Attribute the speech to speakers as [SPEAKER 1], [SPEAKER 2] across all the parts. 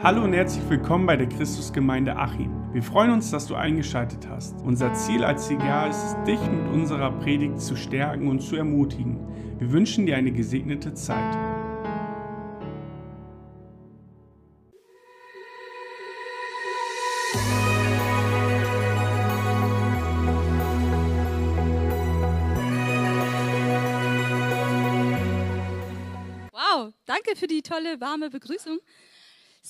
[SPEAKER 1] Hallo und herzlich willkommen bei der Christusgemeinde Achim. Wir freuen uns, dass du eingeschaltet hast. Unser Ziel als CGA ist es, dich mit unserer Predigt zu stärken und zu ermutigen. Wir wünschen dir eine gesegnete Zeit.
[SPEAKER 2] Wow, danke für die tolle, warme Begrüßung.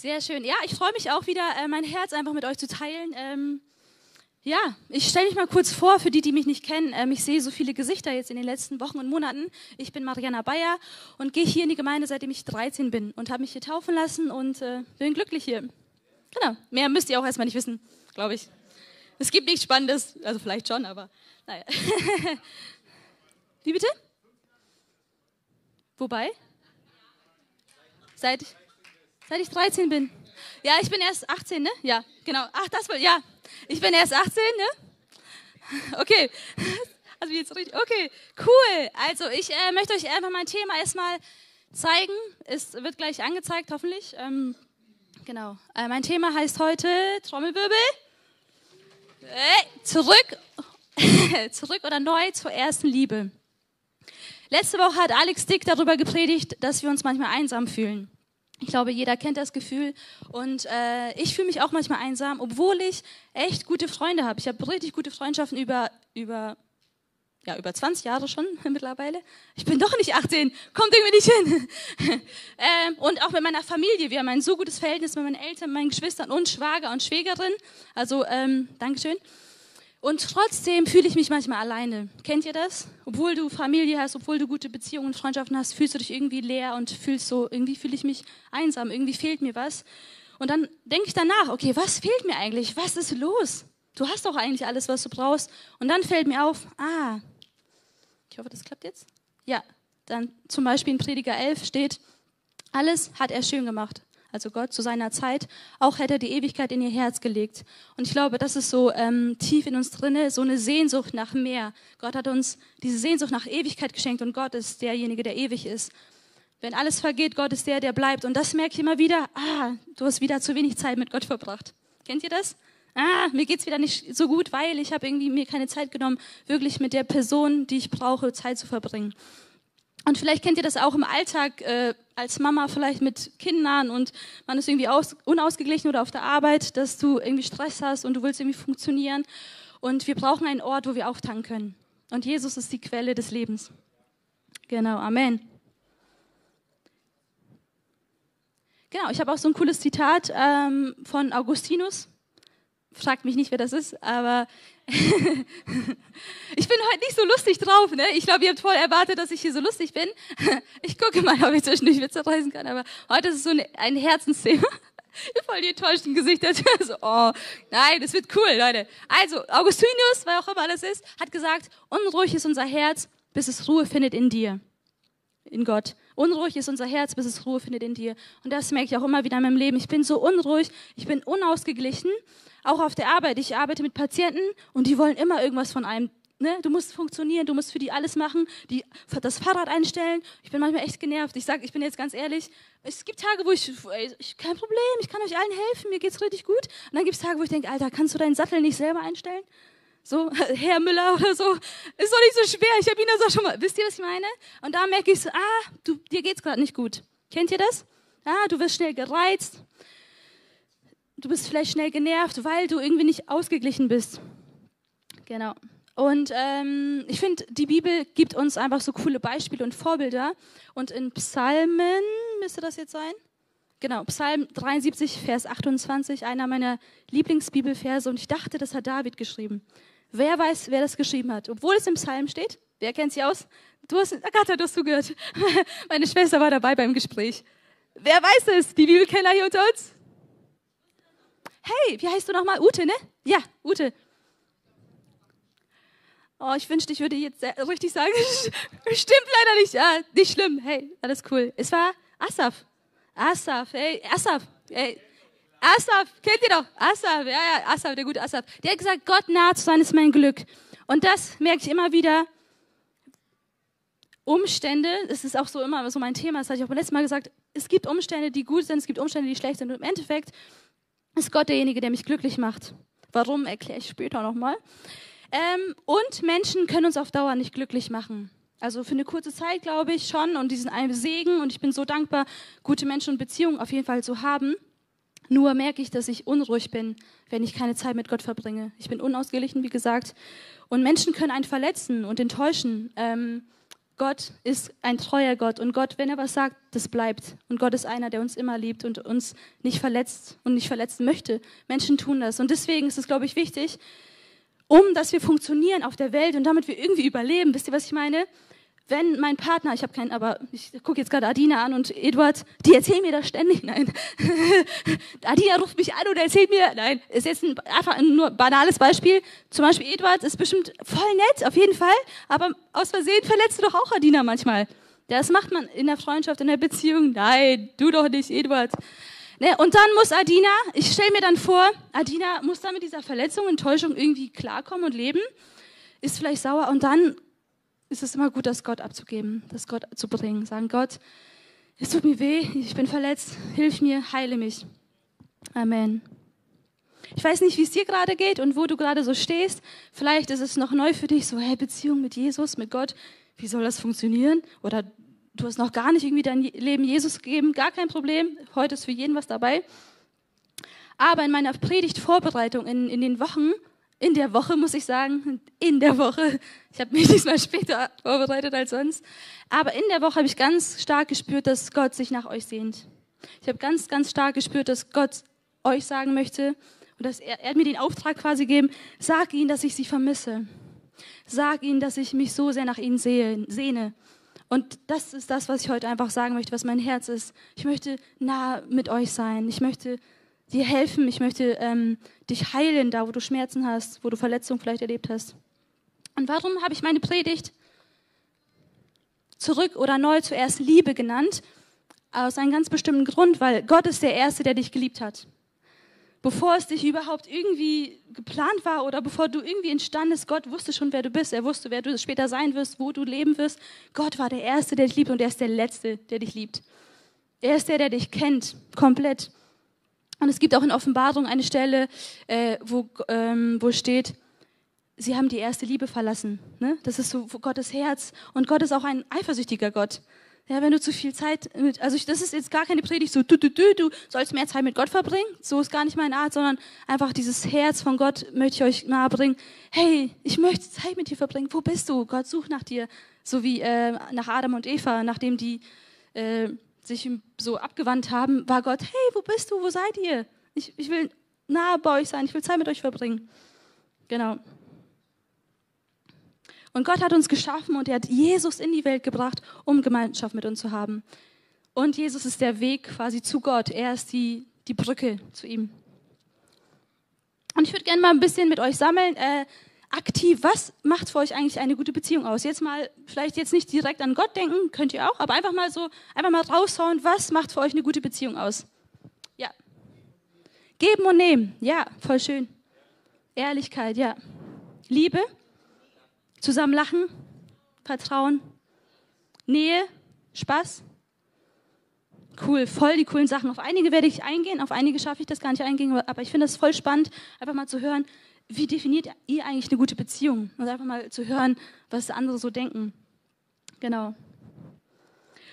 [SPEAKER 2] Sehr schön. Ja, ich freue mich auch wieder, äh, mein Herz einfach mit euch zu teilen. Ähm, ja, ich stelle mich mal kurz vor, für die, die mich nicht kennen. Ähm, ich sehe so viele Gesichter jetzt in den letzten Wochen und Monaten. Ich bin Mariana Bayer und gehe hier in die Gemeinde, seitdem ich 13 bin und habe mich hier taufen lassen und äh, bin glücklich hier. Genau, mehr müsst ihr auch erstmal nicht wissen, glaube ich. Es gibt nichts Spannendes, also vielleicht schon, aber naja. Wie bitte? Wobei? Seit, seit ich 13 bin. Ja, ich bin erst 18, ne? Ja, genau. Ach, das war, ja. Ich bin erst 18, ne? Okay. Also jetzt richtig. Okay, cool. Also ich äh, möchte euch einfach mein Thema erstmal zeigen. Es wird gleich angezeigt, hoffentlich. Ähm, genau. Äh, mein Thema heißt heute Trommelwirbel. Äh, zurück, zurück oder neu zur ersten Liebe. Letzte Woche hat Alex Dick darüber gepredigt, dass wir uns manchmal einsam fühlen. Ich glaube, jeder kennt das Gefühl. Und äh, ich fühle mich auch manchmal einsam, obwohl ich echt gute Freunde habe. Ich habe richtig gute Freundschaften über, über, ja, über 20 Jahre schon mittlerweile. Ich bin doch nicht 18, kommt irgendwie nicht hin. ähm, und auch mit meiner Familie. Wir haben ein so gutes Verhältnis mit meinen Eltern, meinen Geschwistern und Schwager und Schwägerin. Also, ähm, Dankeschön. Und trotzdem fühle ich mich manchmal alleine. Kennt ihr das? Obwohl du Familie hast, obwohl du gute Beziehungen und Freundschaften hast, fühlst du dich irgendwie leer und fühlst so, irgendwie fühle ich mich einsam, irgendwie fehlt mir was. Und dann denke ich danach, okay, was fehlt mir eigentlich? Was ist los? Du hast doch eigentlich alles, was du brauchst. Und dann fällt mir auf, ah, ich hoffe, das klappt jetzt. Ja, dann zum Beispiel in Prediger 11 steht, alles hat er schön gemacht also Gott zu seiner Zeit, auch hätte er die Ewigkeit in ihr Herz gelegt. Und ich glaube, das ist so ähm, tief in uns drinne, so eine Sehnsucht nach mehr. Gott hat uns diese Sehnsucht nach Ewigkeit geschenkt und Gott ist derjenige, der ewig ist. Wenn alles vergeht, Gott ist der, der bleibt. Und das merke ich immer wieder, ah, du hast wieder zu wenig Zeit mit Gott verbracht. Kennt ihr das? Ah, mir geht's wieder nicht so gut, weil ich habe irgendwie mir keine Zeit genommen, wirklich mit der Person, die ich brauche, Zeit zu verbringen. Und vielleicht kennt ihr das auch im Alltag äh, als Mama, vielleicht mit Kindern und man ist irgendwie aus, unausgeglichen oder auf der Arbeit, dass du irgendwie Stress hast und du willst irgendwie funktionieren. Und wir brauchen einen Ort, wo wir auftanken können. Und Jesus ist die Quelle des Lebens. Genau, Amen. Genau, ich habe auch so ein cooles Zitat ähm, von Augustinus. Fragt mich nicht, wer das ist, aber ich bin heute nicht so lustig drauf. Ne? Ich glaube, ihr habt voll erwartet, dass ich hier so lustig bin. Ich gucke mal, ob ich zwischendurch Witze reißen kann, aber heute ist es so ein Herzensthema. Voll die enttäuschten Gesichter. So, oh, nein, das wird cool, Leute. Also, Augustinus, wer auch immer das ist, hat gesagt, unruhig ist unser Herz, bis es Ruhe findet in dir. In Gott. Unruhig ist unser Herz, bis es Ruhe findet in dir. Und das merke ich auch immer wieder in meinem Leben. Ich bin so unruhig, ich bin unausgeglichen auch auf der Arbeit. Ich arbeite mit Patienten und die wollen immer irgendwas von einem. Ne? Du musst funktionieren, du musst für die alles machen, die, das Fahrrad einstellen. Ich bin manchmal echt genervt. Ich sage, ich bin jetzt ganz ehrlich, es gibt Tage, wo ich, ey, ich, kein Problem, ich kann euch allen helfen, mir geht's richtig gut. Und dann gibt es Tage, wo ich denke, Alter, kannst du deinen Sattel nicht selber einstellen? So, Herr Müller oder so, ist doch nicht so schwer. Ich habe ihn das auch schon mal. Wisst ihr, was ich meine? Und da merke ich so, ah, du, dir geht's gerade nicht gut. Kennt ihr das? Ah, du wirst schnell gereizt du bist vielleicht schnell genervt, weil du irgendwie nicht ausgeglichen bist. Genau. Und ähm, ich finde, die Bibel gibt uns einfach so coole Beispiele und Vorbilder. Und in Psalmen, müsste das jetzt sein? Genau, Psalm 73, Vers 28, einer meiner Lieblingsbibelverse. Und ich dachte, das hat David geschrieben. Wer weiß, wer das geschrieben hat? Obwohl es im Psalm steht. Wer kennt sie aus? Du hast, Agatha, du hast zugehört. Meine Schwester war dabei beim Gespräch. Wer weiß es? Die Bibelkenner hier unter uns? Hey, wie heißt du nochmal? Ute, ne? Ja, Ute. Oh, ich wünschte, ich würde jetzt richtig sagen, stimmt leider nicht. Ja, nicht schlimm. Hey, alles cool. Es war Asaf. Asaf, hey, Asaf. Hey, Asaf, kennt ihr doch? Asaf, ja, ja, Asaf, der gute Asaf. Der hat gesagt, Gott nahe zu sein ist mein Glück. Und das merke ich immer wieder. Umstände, das ist auch so immer so mein Thema, das hatte ich auch beim letzten Mal gesagt, es gibt Umstände, die gut sind, es gibt Umstände, die schlecht sind. Und im Endeffekt ist Gott derjenige, der mich glücklich macht. Warum, erkläre ich später nochmal. Ähm, und Menschen können uns auf Dauer nicht glücklich machen. Also für eine kurze Zeit glaube ich schon und die sind ein Segen und ich bin so dankbar, gute Menschen und Beziehungen auf jeden Fall zu haben. Nur merke ich, dass ich unruhig bin, wenn ich keine Zeit mit Gott verbringe. Ich bin unausgeglichen, wie gesagt. Und Menschen können einen verletzen und enttäuschen. Ähm, Gott ist ein treuer Gott und Gott, wenn er was sagt, das bleibt. Und Gott ist einer, der uns immer liebt und uns nicht verletzt und nicht verletzen möchte. Menschen tun das. Und deswegen ist es, glaube ich, wichtig, um dass wir funktionieren auf der Welt und damit wir irgendwie überleben. Wisst ihr, was ich meine? Wenn mein Partner, ich habe keinen, aber ich gucke jetzt gerade Adina an und Eduard, die erzählen mir das ständig, nein. Adina ruft mich an und erzählt mir, nein, ist jetzt ein, einfach ein nur banales Beispiel. Zum Beispiel Eduard ist bestimmt voll nett, auf jeden Fall, aber aus Versehen verletzt du doch auch Adina manchmal. Das macht man in der Freundschaft, in der Beziehung. Nein, du doch nicht, Eduard. Ne, und dann muss Adina, ich stelle mir dann vor, Adina muss dann mit dieser Verletzung, Enttäuschung irgendwie klarkommen und leben, ist vielleicht sauer und dann ist es immer gut, das Gott abzugeben, das Gott zu bringen. Sagen, Gott, es tut mir weh, ich bin verletzt, hilf mir, heile mich. Amen. Ich weiß nicht, wie es dir gerade geht und wo du gerade so stehst. Vielleicht ist es noch neu für dich, so, hey, Beziehung mit Jesus, mit Gott, wie soll das funktionieren? Oder du hast noch gar nicht irgendwie dein Leben Jesus gegeben, gar kein Problem. Heute ist für jeden was dabei. Aber in meiner Predigtvorbereitung in, in den Wochen in der Woche, muss ich sagen, in der Woche, ich habe mich diesmal später vorbereitet als sonst, aber in der Woche habe ich ganz stark gespürt, dass Gott sich nach euch sehnt. Ich habe ganz, ganz stark gespürt, dass Gott euch sagen möchte und dass er, er hat mir den Auftrag quasi gegeben, sag ihnen, dass ich sie vermisse. Sag ihnen, dass ich mich so sehr nach ihnen sehe, sehne. Und das ist das, was ich heute einfach sagen möchte, was mein Herz ist. Ich möchte nah mit euch sein. Ich möchte dir helfen. Ich möchte ähm, dich heilen, da wo du Schmerzen hast, wo du Verletzungen vielleicht erlebt hast. Und warum habe ich meine Predigt zurück oder neu zuerst Liebe genannt? Aus einem ganz bestimmten Grund, weil Gott ist der Erste, der dich geliebt hat. Bevor es dich überhaupt irgendwie geplant war oder bevor du irgendwie entstandest, Gott wusste schon, wer du bist. Er wusste, wer du später sein wirst, wo du leben wirst. Gott war der Erste, der dich liebt und er ist der Letzte, der dich liebt. Er ist der, der dich kennt, komplett. Und es gibt auch in Offenbarung eine Stelle, äh, wo, ähm, wo steht, sie haben die erste Liebe verlassen. Ne? Das ist so Gottes Herz. Und Gott ist auch ein eifersüchtiger Gott. Ja, wenn du zu viel Zeit mit, also ich, das ist jetzt gar keine Predigt so, du, du, du, du sollst mehr Zeit mit Gott verbringen. So ist gar nicht meine Art, sondern einfach dieses Herz von Gott möchte ich euch nahebringen. Hey, ich möchte Zeit mit dir verbringen. Wo bist du? Gott sucht nach dir. So wie äh, nach Adam und Eva, nachdem die äh, sich so abgewandt haben, war Gott, hey, wo bist du, wo seid ihr? Ich, ich will nahe bei euch sein, ich will Zeit mit euch verbringen. Genau. Und Gott hat uns geschaffen und er hat Jesus in die Welt gebracht, um Gemeinschaft mit uns zu haben. Und Jesus ist der Weg quasi zu Gott. Er ist die, die Brücke zu ihm. Und ich würde gerne mal ein bisschen mit euch sammeln. Äh, aktiv, was macht für euch eigentlich eine gute Beziehung aus? Jetzt mal, vielleicht jetzt nicht direkt an Gott denken, könnt ihr auch, aber einfach mal so, einfach mal raushauen, was macht für euch eine gute Beziehung aus? Ja. Geben und nehmen, ja, voll schön. Ehrlichkeit, ja. Liebe, zusammen lachen, Vertrauen, Nähe, Spaß. Cool, voll die coolen Sachen. Auf einige werde ich eingehen, auf einige schaffe ich das gar nicht eingehen, aber ich finde es voll spannend, einfach mal zu hören, wie definiert ihr eigentlich eine gute Beziehung? Und einfach mal zu hören, was andere so denken. Genau.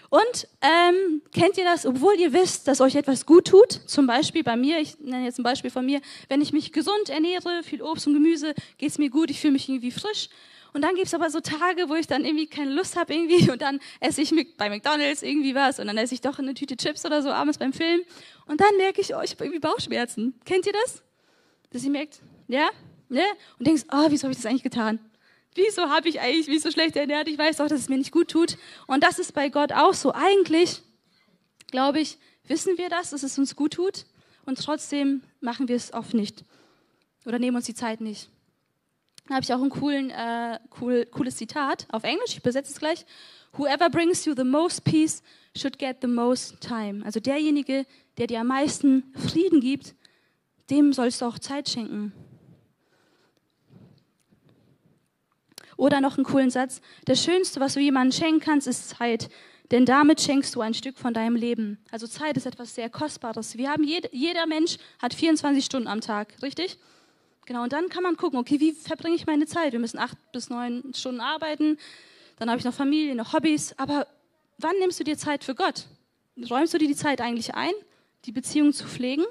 [SPEAKER 2] Und ähm, kennt ihr das, obwohl ihr wisst, dass euch etwas gut tut? Zum Beispiel bei mir, ich nenne jetzt ein Beispiel von mir, wenn ich mich gesund ernähre, viel Obst und Gemüse, geht es mir gut, ich fühle mich irgendwie frisch. Und dann gibt es aber so Tage, wo ich dann irgendwie keine Lust habe irgendwie und dann esse ich bei McDonalds irgendwie was und dann esse ich doch eine Tüte Chips oder so abends beim Film und dann merke ich, oh, ich habe irgendwie Bauchschmerzen. Kennt ihr das? Dass ihr merkt, ja? Ne? Und denkst, oh, wieso habe ich das eigentlich getan? Wieso habe ich eigentlich mich so schlecht ernährt? Ich weiß doch, dass es mir nicht gut tut. Und das ist bei Gott auch so. Eigentlich, glaube ich, wissen wir das, dass es uns gut tut. Und trotzdem machen wir es oft nicht. Oder nehmen uns die Zeit nicht. Da habe ich auch ein coolen, äh, cool, cooles Zitat auf Englisch. Ich übersetze es gleich. Whoever brings you the most peace should get the most time. Also derjenige, der dir am meisten Frieden gibt, dem sollst du auch Zeit schenken. Oder noch einen coolen Satz. Das Schönste, was du jemandem schenken kannst, ist Zeit. denn damit schenkst du ein Stück von deinem Leben. Also Zeit ist etwas sehr Kostbares. Wir haben jed, jeder Mensch hat 24 Stunden am Tag, richtig? Genau, und dann kann man gucken, okay, wie verbringe ich meine Zeit? Wir müssen acht bis neun Stunden arbeiten, dann habe ich noch Familie, noch Hobbys, aber wann nimmst du dir Zeit für Gott? Räumst du dir die Zeit eigentlich ein, die Beziehung zu pflegen?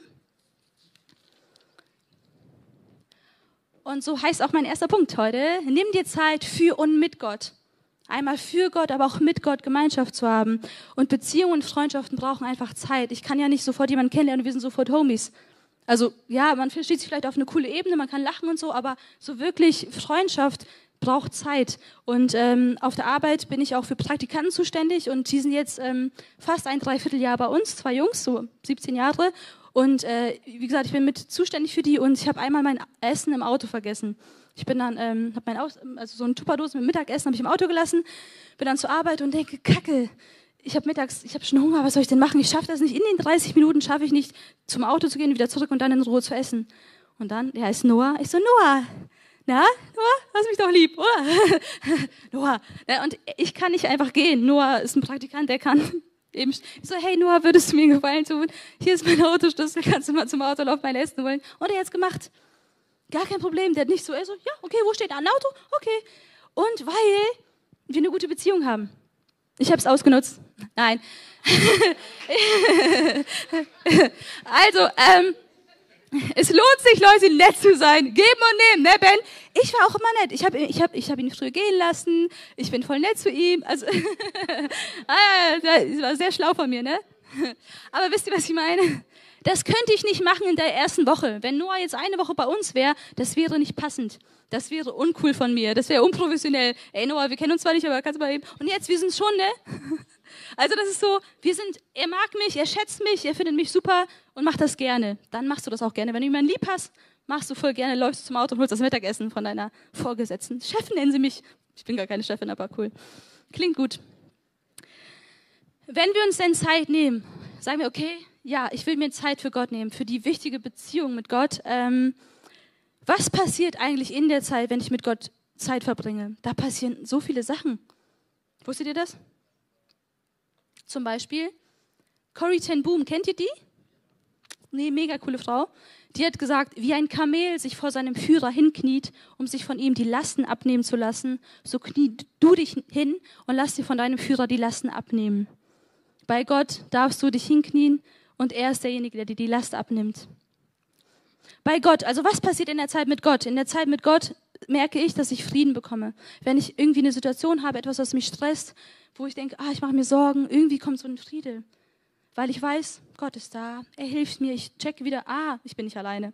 [SPEAKER 2] Und so heißt auch mein erster Punkt heute, nimm dir Zeit für und mit Gott. Einmal für Gott, aber auch mit Gott Gemeinschaft zu haben. Und Beziehungen und Freundschaften brauchen einfach Zeit. Ich kann ja nicht sofort jemanden kennenlernen und wir sind sofort Homies. Also ja, man versteht sich vielleicht auf eine coole Ebene, man kann lachen und so, aber so wirklich Freundschaft braucht Zeit. Und ähm, auf der Arbeit bin ich auch für Praktikanten zuständig und die sind jetzt ähm, fast ein Dreivierteljahr bei uns, zwei Jungs, so 17 Jahre. Und äh, wie gesagt, ich bin mit zuständig für die und ich habe einmal mein Essen im Auto vergessen. Ich bin dann, ähm, habe mein Aus also so eine Tupperdose mit Mittagessen habe ich im Auto gelassen, bin dann zur Arbeit und denke, Kacke, ich habe mittags, ich habe schon Hunger, was soll ich denn machen? Ich schaffe das nicht. In den 30 Minuten schaffe ich nicht, zum Auto zu gehen, wieder zurück und dann in Ruhe zu essen. Und dann, der heißt Noah. Ich so, Noah, na, Noah, hast mich doch lieb, oder? Noah. Ja, und ich kann nicht einfach gehen. Noah ist ein Praktikant, der kann eben. So, hey Noah, würdest du mir einen Gefallen tun? Hier ist mein Autoschlüssel, kannst du mal zum Auto laufen, mein Essen holen? Und er hat's gemacht. Gar kein Problem. Der hat nicht so, er so, ja, okay, wo steht ein Auto? Okay. Und weil wir eine gute Beziehung haben. Ich habe es ausgenutzt. Nein. also, ähm, es lohnt sich, Leute, nett zu sein. Geben und nehmen, ne, Ben? Ich war auch immer nett. Ich habe ich hab, ich hab ihn früher gehen lassen. Ich bin voll nett zu ihm. Also, ah, das war sehr schlau von mir, ne? Aber wisst ihr, was ich meine? Das könnte ich nicht machen in der ersten Woche. Wenn Noah jetzt eine Woche bei uns wäre, das wäre nicht passend. Das wäre uncool von mir. Das wäre unprofessionell. Ey, Noah, wir kennen uns zwar nicht, aber kannst du mal eben. Und jetzt, wir sind schon, ne? Also das ist so, wir sind, er mag mich, er schätzt mich, er findet mich super und macht das gerne. Dann machst du das auch gerne. Wenn du jemanden lieb hast, machst du voll gerne, läufst zum Auto und holst das Mittagessen von deiner Vorgesetzten. Chefin nennen sie mich. Ich bin gar keine Chefin, aber cool. Klingt gut. Wenn wir uns denn Zeit nehmen, sagen wir, okay, ja, ich will mir Zeit für Gott nehmen, für die wichtige Beziehung mit Gott. Ähm, was passiert eigentlich in der Zeit, wenn ich mit Gott Zeit verbringe? Da passieren so viele Sachen. Wusstet ihr das? Zum Beispiel Corrie ten Boom, kennt ihr die? Nee, mega coole Frau. Die hat gesagt, wie ein Kamel sich vor seinem Führer hinkniet, um sich von ihm die Lasten abnehmen zu lassen, so knie du dich hin und lass dir von deinem Führer die Lasten abnehmen. Bei Gott darfst du dich hinknien und er ist derjenige, der dir die Last abnimmt. Bei Gott, also was passiert in der Zeit mit Gott? In der Zeit mit Gott merke ich, dass ich Frieden bekomme. Wenn ich irgendwie eine Situation habe, etwas, was mich stresst, wo ich denke, ah, ich mache mir Sorgen, irgendwie kommt so ein Friede. Weil ich weiß, Gott ist da, er hilft mir, ich checke wieder, ah, ich bin nicht alleine.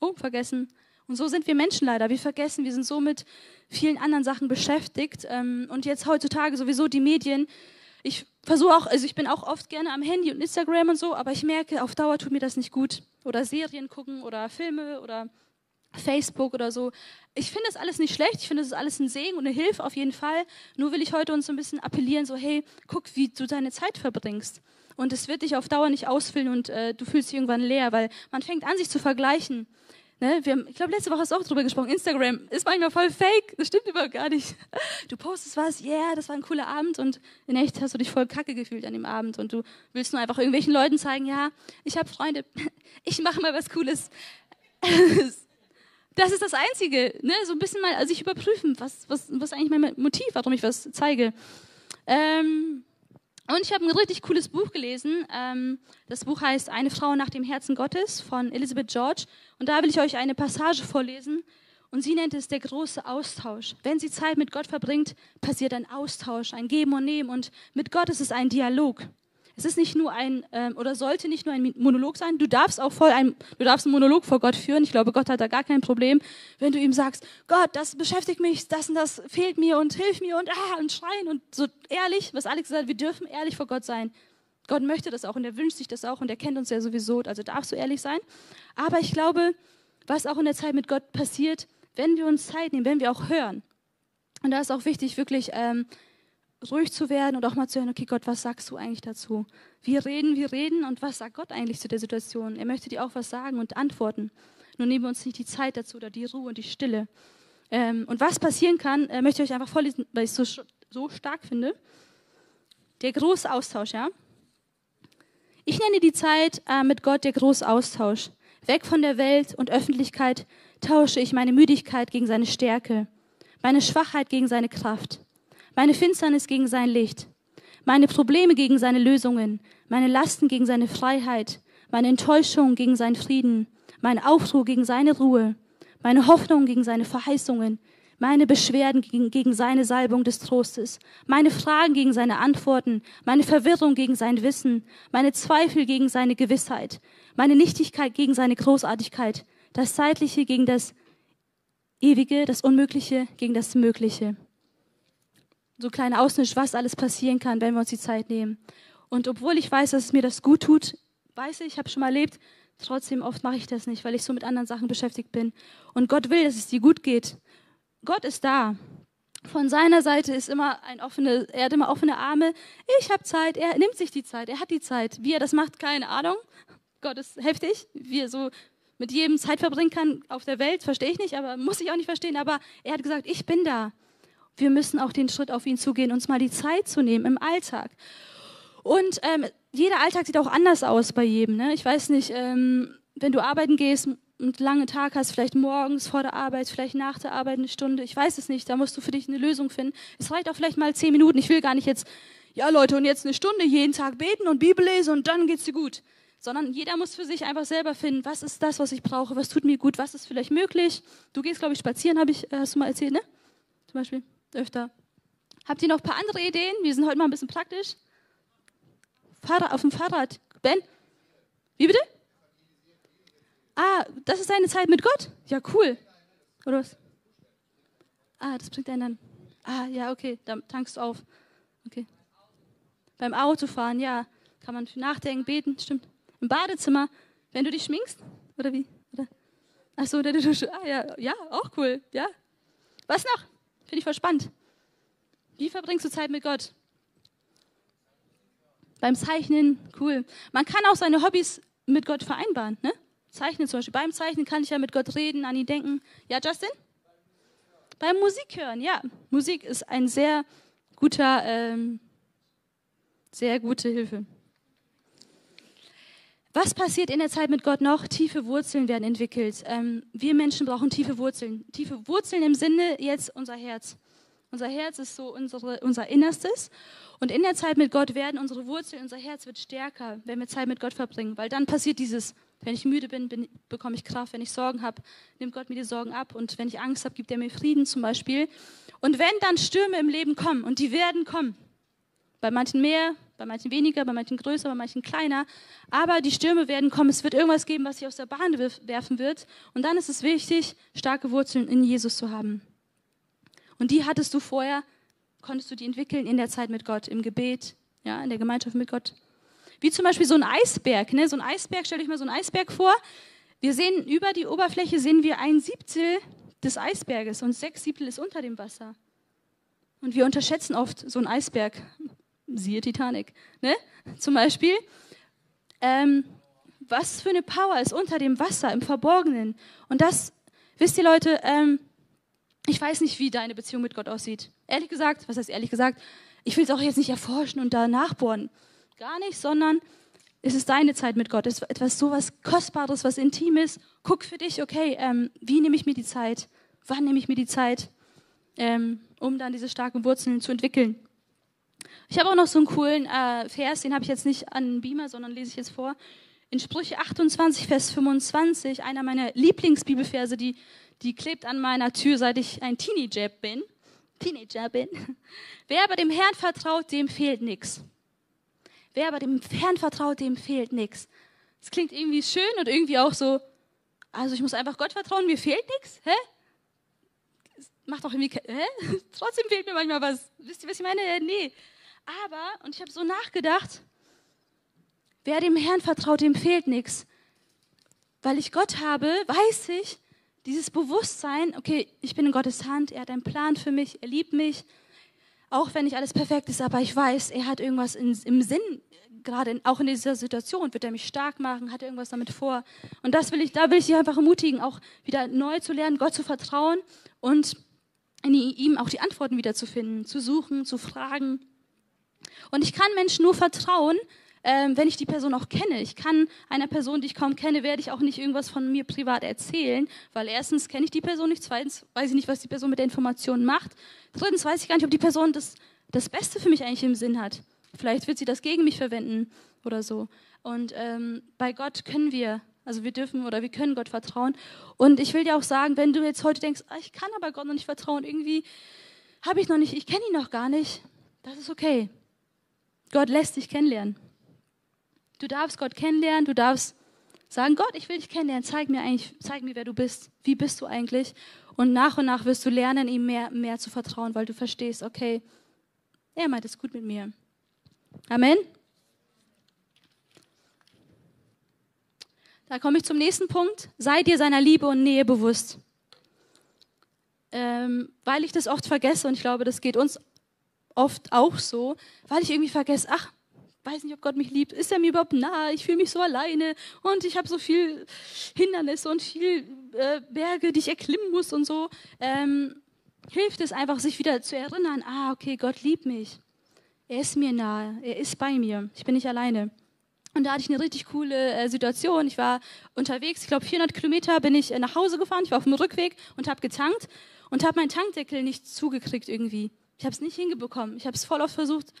[SPEAKER 2] Oh, vergessen. Und so sind wir Menschen leider. Wir vergessen, wir sind so mit vielen anderen Sachen beschäftigt. Ähm, und jetzt heutzutage sowieso die Medien. Ich versuche auch, also ich bin auch oft gerne am Handy und Instagram und so, aber ich merke, auf Dauer tut mir das nicht gut. Oder Serien gucken oder Filme oder Facebook oder so. Ich finde das alles nicht schlecht. Ich finde, das ist alles ein Segen und eine Hilfe auf jeden Fall. Nur will ich heute uns so ein bisschen appellieren, so hey, guck, wie du deine Zeit verbringst. Und es wird dich auf Dauer nicht ausfüllen und äh, du fühlst dich irgendwann leer, weil man fängt an, sich zu vergleichen. Ne, wir haben, ich glaube, letzte Woche hast du auch drüber gesprochen. Instagram ist manchmal voll fake. Das stimmt überhaupt gar nicht. Du postest was, yeah, das war ein cooler Abend und in echt hast du dich voll kacke gefühlt an dem Abend und du willst nur einfach irgendwelchen Leuten zeigen, ja, ich habe Freunde, ich mache mal was Cooles. Das ist das Einzige, ne? so ein bisschen mal also überprüfen, was, was, was eigentlich mein Motiv, warum ich was zeige. Ähm, und ich habe ein richtig cooles Buch gelesen. Ähm, das Buch heißt Eine Frau nach dem Herzen Gottes von Elizabeth George. Und da will ich euch eine Passage vorlesen. Und sie nennt es der große Austausch. Wenn sie Zeit mit Gott verbringt, passiert ein Austausch, ein Geben und Nehmen. Und mit Gott ist es ein Dialog. Es ist nicht nur ein, ähm, oder sollte nicht nur ein Monolog sein. Du darfst auch voll ein, du darfst einen Monolog vor Gott führen. Ich glaube, Gott hat da gar kein Problem, wenn du ihm sagst, Gott, das beschäftigt mich, das und das fehlt mir und hilf mir und ah, und schreien und so ehrlich, was Alex sagt, wir dürfen ehrlich vor Gott sein. Gott möchte das auch und er wünscht sich das auch und er kennt uns ja sowieso, also darfst du ehrlich sein. Aber ich glaube, was auch in der Zeit mit Gott passiert, wenn wir uns Zeit nehmen, wenn wir auch hören. Und da ist auch wichtig, wirklich ähm, ruhig zu werden und auch mal zu hören, okay, Gott, was sagst du eigentlich dazu? Wir reden, wir reden und was sagt Gott eigentlich zu der Situation? Er möchte dir auch was sagen und antworten. Nur nehmen wir uns nicht die Zeit dazu oder die Ruhe und die Stille. Ähm, und was passieren kann, äh, möchte ich euch einfach vorlesen, weil ich es so, so stark finde. Der große Austausch, ja? Ich nenne die Zeit äh, mit Gott der große Austausch. Weg von der Welt und Öffentlichkeit tausche ich meine Müdigkeit gegen seine Stärke, meine Schwachheit gegen seine Kraft, meine Finsternis gegen sein Licht, meine Probleme gegen seine Lösungen, meine Lasten gegen seine Freiheit, meine Enttäuschung gegen seinen Frieden, meine Aufruhr gegen seine Ruhe, meine Hoffnung gegen seine Verheißungen, meine Beschwerden gegen, gegen seine Salbung des Trostes, meine Fragen gegen seine Antworten, meine Verwirrung gegen sein Wissen, meine Zweifel gegen seine Gewissheit, meine Nichtigkeit gegen seine Großartigkeit, das Zeitliche gegen das Ewige, das Unmögliche gegen das Mögliche. So kleiner Ausschnitt, was alles passieren kann, wenn wir uns die Zeit nehmen. Und obwohl ich weiß, dass es mir das gut tut, weiß ich, ich habe schon mal erlebt, trotzdem oft mache ich das nicht, weil ich so mit anderen Sachen beschäftigt bin. Und Gott will, dass es dir gut geht. Gott ist da. Von seiner Seite ist immer ein offene, er hat immer offene Arme. Ich habe Zeit, er nimmt sich die Zeit, er hat die Zeit. Wie er das macht, keine Ahnung. Gott ist heftig, wie er so mit jedem Zeit verbringen kann auf der Welt, verstehe ich nicht, aber muss ich auch nicht verstehen. Aber er hat gesagt, ich bin da. Wir müssen auch den Schritt auf ihn zugehen, uns mal die Zeit zu nehmen im Alltag. Und ähm, jeder Alltag sieht auch anders aus bei jedem. Ne? Ich weiß nicht, ähm, wenn du arbeiten gehst, einen langen Tag hast, vielleicht morgens vor der Arbeit, vielleicht nach der Arbeit eine Stunde, ich weiß es nicht, da musst du für dich eine Lösung finden. Es reicht auch vielleicht mal zehn Minuten. Ich will gar nicht jetzt, ja Leute, und jetzt eine Stunde jeden Tag beten und Bibel lesen und dann geht's dir gut. Sondern jeder muss für sich einfach selber finden, was ist das, was ich brauche, was tut mir gut, was ist vielleicht möglich. Du gehst, glaube ich, spazieren, habe ich, äh, hast du mal erzählt, ne? Zum Beispiel, öfter. Habt ihr noch ein paar andere Ideen? Wir sind heute mal ein bisschen praktisch. Fahrrad, auf dem Fahrrad. Ben? Wie bitte? Ah, das ist deine Zeit mit Gott? Ja, cool. Oder was? Ah, das bringt einen dann. Ah, ja, okay, dann tankst du auf. Okay. Beim Autofahren, ja, kann man nachdenken, beten, stimmt. Im Badezimmer, wenn du dich schminkst, oder wie? Oder? Ach so, oder du, ah, ja, ja, auch cool, ja. Was noch? Finde ich voll spannend. Wie verbringst du Zeit mit Gott? Beim Zeichnen, cool. Man kann auch seine Hobbys mit Gott vereinbaren, ne? Zeichnen zum Beispiel. Beim Zeichnen kann ich ja mit Gott reden, an ihn denken. Ja, Justin? Beim Musik hören, ja. Musik ist ein sehr guter, ähm, sehr gute Hilfe. Was passiert in der Zeit mit Gott noch? Tiefe Wurzeln werden entwickelt. Ähm, wir Menschen brauchen tiefe Wurzeln. Tiefe Wurzeln im Sinne jetzt unser Herz. Unser Herz ist so unsere, unser Innerstes. Und in der Zeit mit Gott werden unsere Wurzeln, unser Herz wird stärker, wenn wir Zeit mit Gott verbringen. Weil dann passiert dieses wenn ich müde bin, bin bekomme ich Kraft. Wenn ich Sorgen habe, nimmt Gott mir die Sorgen ab. Und wenn ich Angst habe, gibt er mir Frieden zum Beispiel. Und wenn dann Stürme im Leben kommen, und die werden kommen, bei manchen mehr, bei manchen weniger, bei manchen größer, bei manchen kleiner, aber die Stürme werden kommen. Es wird irgendwas geben, was sich aus der Bahn werfen wird. Und dann ist es wichtig, starke Wurzeln in Jesus zu haben. Und die hattest du vorher, konntest du die entwickeln in der Zeit mit Gott, im Gebet, ja, in der Gemeinschaft mit Gott. Wie zum Beispiel so ein Eisberg. Ne? So ein Eisberg, stell euch mal so ein Eisberg vor. Wir sehen über die Oberfläche sehen wir ein Siebtel des Eisberges und sechs Siebtel ist unter dem Wasser. Und wir unterschätzen oft so ein Eisberg. Siehe Titanic. Ne? Zum Beispiel. Ähm, was für eine Power ist unter dem Wasser, im Verborgenen. Und das, wisst ihr Leute, ähm, ich weiß nicht, wie deine Beziehung mit Gott aussieht. Ehrlich gesagt, was heißt ehrlich gesagt? Ich will es auch jetzt nicht erforschen und da nachbohren. Gar nicht, sondern es ist deine Zeit mit Gott. Es ist etwas so was Kostbares, was Intimes. Guck für dich, okay, ähm, wie nehme ich mir die Zeit? Wann nehme ich mir die Zeit, ähm, um dann diese starken Wurzeln zu entwickeln? Ich habe auch noch so einen coolen äh, Vers, den habe ich jetzt nicht an Beamer, sondern lese ich jetzt vor. In Sprüche 28, Vers 25, einer meiner Lieblingsbibelverse, die, die klebt an meiner Tür, seit ich ein Teenager bin. Teenager bin. Wer aber dem Herrn vertraut, dem fehlt nichts. Wer aber dem Herrn vertraut, dem fehlt nichts. Das klingt irgendwie schön und irgendwie auch so, also ich muss einfach Gott vertrauen, mir fehlt nichts. Hä? Macht doch irgendwie, hä? Trotzdem fehlt mir manchmal was. Wisst ihr, was ich meine? Nee. Aber, und ich habe so nachgedacht, wer dem Herrn vertraut, dem fehlt nichts. Weil ich Gott habe, weiß ich, dieses Bewusstsein, okay, ich bin in Gottes Hand, er hat einen Plan für mich, er liebt mich, auch wenn nicht alles perfekt ist, aber ich weiß, er hat irgendwas in, im Sinn, gerade in, auch in dieser Situation, wird er mich stark machen, hat er irgendwas damit vor. Und das will ich, da will ich dich einfach ermutigen, auch wieder neu zu lernen, Gott zu vertrauen und in ihm auch die Antworten wiederzufinden, zu suchen, zu fragen. Und ich kann Menschen nur vertrauen, ähm, wenn ich die Person auch kenne. Ich kann einer Person, die ich kaum kenne, werde ich auch nicht irgendwas von mir privat erzählen, weil erstens kenne ich die Person nicht, zweitens weiß ich nicht, was die Person mit der Information macht, drittens weiß ich gar nicht, ob die Person das, das Beste für mich eigentlich im Sinn hat. Vielleicht wird sie das gegen mich verwenden oder so. Und ähm, bei Gott können wir, also wir dürfen oder wir können Gott vertrauen. Und ich will dir auch sagen, wenn du jetzt heute denkst, ah, ich kann aber Gott noch nicht vertrauen, irgendwie habe ich noch nicht, ich kenne ihn noch gar nicht, das ist okay. Gott lässt dich kennenlernen. Du darfst Gott kennenlernen, du darfst sagen, Gott, ich will dich kennenlernen, zeig mir eigentlich, zeig mir, wer du bist, wie bist du eigentlich? Und nach und nach wirst du lernen, ihm mehr, mehr zu vertrauen, weil du verstehst, okay, er meint es gut mit mir. Amen. Da komme ich zum nächsten Punkt. Sei dir seiner Liebe und Nähe bewusst. Ähm, weil ich das oft vergesse und ich glaube, das geht uns oft auch so, weil ich irgendwie vergesse, ach, weiß nicht, ob Gott mich liebt. Ist er mir überhaupt nahe? Ich fühle mich so alleine und ich habe so viel Hindernisse und viel äh, Berge, die ich erklimmen muss und so. Ähm, hilft es einfach, sich wieder zu erinnern, ah, okay, Gott liebt mich. Er ist mir nahe, er ist bei mir, ich bin nicht alleine. Und da hatte ich eine richtig coole äh, Situation. Ich war unterwegs, ich glaube 400 Kilometer bin ich äh, nach Hause gefahren. Ich war auf dem Rückweg und habe getankt und habe meinen Tankdeckel nicht zugekriegt irgendwie. Ich habe es nicht hingebekommen. Ich habe es voll oft versucht,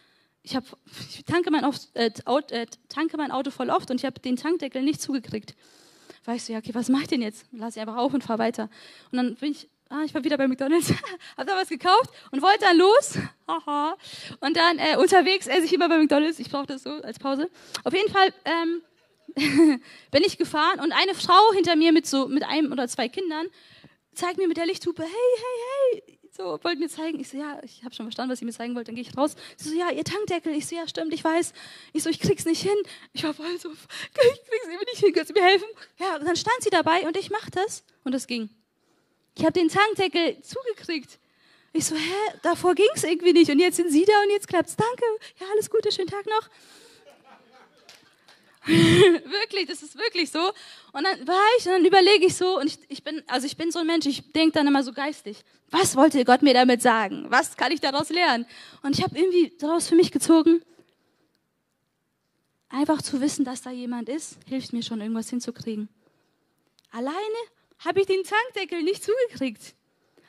[SPEAKER 2] ich, hab, ich tanke, mein Auto, äh, äh, tanke mein Auto voll oft und ich habe den Tankdeckel nicht zugekriegt. War ich so, ja, okay, was mache ich denn jetzt? Lass ich einfach auf und fahre weiter. Und dann bin ich, ah, ich war wieder bei McDonalds, habe da was gekauft und wollte dann los. Und dann äh, unterwegs esse ich immer bei McDonalds. Ich brauche das so als Pause. Auf jeden Fall ähm, bin ich gefahren und eine Frau hinter mir mit so mit einem oder zwei Kindern zeigt mir mit der Lichthupe, hey, hey, hey, so, wollt mir zeigen. Ich so, ja, ich habe schon verstanden, was sie mir zeigen wollte. Dann gehe ich raus. Sie so, ja, ihr Tankdeckel. Ich so, ja, stimmt, ich weiß. Ich so, ich krieg's nicht hin. Ich war voll so, ich krieg's eben nicht hin. Kannst du mir helfen? Ja, und dann stand sie dabei und ich mach das. Und es ging. Ich habe den Tankdeckel zugekriegt. Ich so, hä, davor ging's irgendwie nicht. Und jetzt sind sie da und jetzt klappt's. Danke. Ja, alles Gute, schönen Tag noch. wirklich, das ist wirklich so. Und dann war ich, und dann überlege ich so, und ich, ich bin, also ich bin so ein Mensch, ich denke dann immer so geistig. Was wollte Gott mir damit sagen? Was kann ich daraus lernen? Und ich habe irgendwie daraus für mich gezogen, einfach zu wissen, dass da jemand ist, hilft mir schon, irgendwas hinzukriegen. Alleine habe ich den Tankdeckel nicht zugekriegt.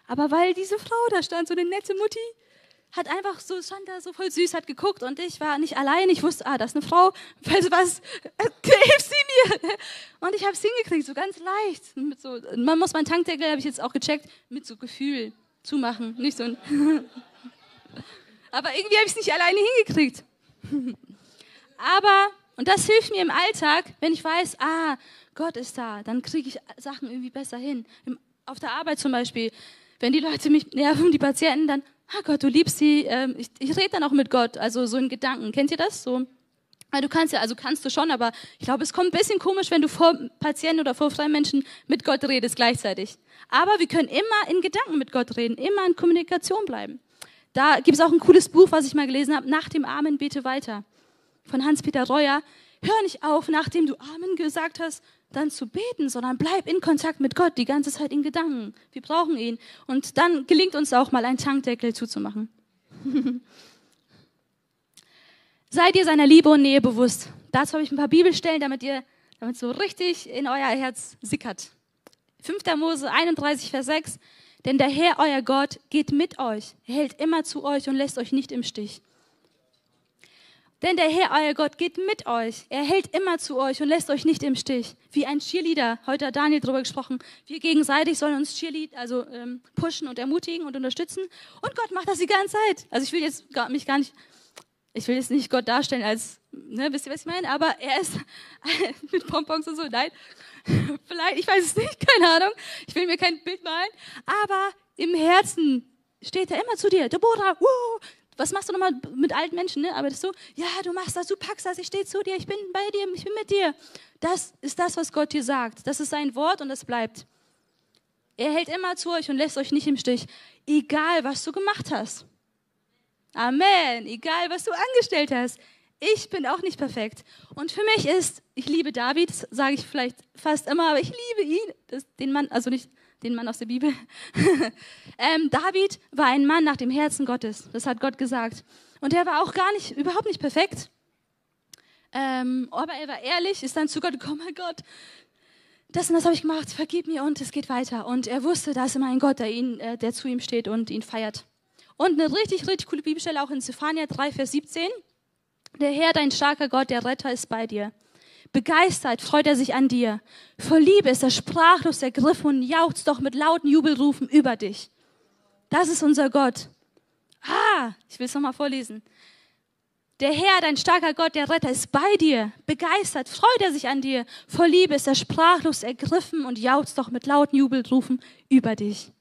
[SPEAKER 2] Aber weil diese Frau da stand, so eine nette Mutti, hat einfach so, stand da so voll süß, hat geguckt und ich war nicht allein. Ich wusste, ah, das ist eine Frau, weißt du was, hilf sie mir. Und ich habe es hingekriegt, so ganz leicht. So, man muss meinen Tankdeckel, habe ich jetzt auch gecheckt, mit so Gefühl zumachen. Nicht so ein Aber irgendwie habe ich es nicht alleine hingekriegt. Aber, und das hilft mir im Alltag, wenn ich weiß, ah, Gott ist da, dann kriege ich Sachen irgendwie besser hin. Auf der Arbeit zum Beispiel, wenn die Leute mich nerven, die Patienten, dann ah Gott, du liebst sie. Ähm, ich, ich rede dann auch mit Gott, also so in Gedanken. Kennt ihr das? So, du kannst ja, also kannst du schon, aber ich glaube, es kommt ein bisschen komisch, wenn du vor Patienten oder vor freien Menschen mit Gott redest gleichzeitig. Aber wir können immer in Gedanken mit Gott reden, immer in Kommunikation bleiben. Da gibt es auch ein cooles Buch, was ich mal gelesen habe, Nach dem Amen bete weiter, von Hans-Peter Reuer. Hör nicht auf, nachdem du Amen gesagt hast, dann zu beten, sondern bleib in Kontakt mit Gott die ganze Zeit in Gedanken. Wir brauchen ihn. Und dann gelingt uns auch mal einen Tankdeckel zuzumachen. Seid ihr seiner Liebe und Nähe bewusst. Dazu habe ich ein paar Bibelstellen, damit ihr damit so richtig in euer Herz sickert. 5. Mose 31, Vers 6. Denn der Herr, euer Gott, geht mit euch. Hält immer zu euch und lässt euch nicht im Stich. Denn der Herr, euer Gott, geht mit euch. Er hält immer zu euch und lässt euch nicht im Stich. Wie ein Cheerleader. Heute hat Daniel darüber gesprochen. Wir gegenseitig sollen uns Cheerlead, also ähm, pushen und ermutigen und unterstützen. Und Gott macht das die ganze Zeit. Also ich will jetzt mich gar nicht, ich will jetzt nicht Gott darstellen als, ne, wisst ihr, was ich meine? Aber er ist mit Pompons und so. Nein, vielleicht, ich weiß es nicht, keine Ahnung. Ich will mir kein Bild malen. Aber im Herzen steht er immer zu dir. Deborah, wuh, was machst du nochmal mit alten Menschen, ne? Arbeitest du? Ja, du machst das, du packst das, ich stehe zu dir, ich bin bei dir, ich bin mit dir. Das ist das, was Gott dir sagt. Das ist sein Wort und das bleibt. Er hält immer zu euch und lässt euch nicht im Stich, egal was du gemacht hast. Amen. Egal was du angestellt hast. Ich bin auch nicht perfekt. Und für mich ist, ich liebe David, sage ich vielleicht fast immer, aber ich liebe ihn, das, den Mann, also nicht den Mann aus der Bibel. ähm, David war ein Mann nach dem Herzen Gottes. Das hat Gott gesagt. Und er war auch gar nicht, überhaupt nicht perfekt. Ähm, aber er war ehrlich, ist dann zu Gott gekommen, mein Gott, das und das habe ich gemacht, vergib mir und es geht weiter. Und er wusste, da ist immer ein Gott, der, ihn, äh, der zu ihm steht und ihn feiert. Und eine richtig, richtig coole Bibelstelle auch in Zephania 3, Vers 17. Der Herr, dein starker Gott, der Retter ist bei dir. Begeistert freut er sich an dir. Vor Liebe ist er sprachlos ergriffen und jauchzt doch mit lauten Jubelrufen über dich. Das ist unser Gott. Ah, ich will es nochmal vorlesen. Der Herr, dein starker Gott, der Retter, ist bei dir. Begeistert freut er sich an dir. Vor Liebe ist er sprachlos ergriffen und jauchzt doch mit lauten Jubelrufen über dich.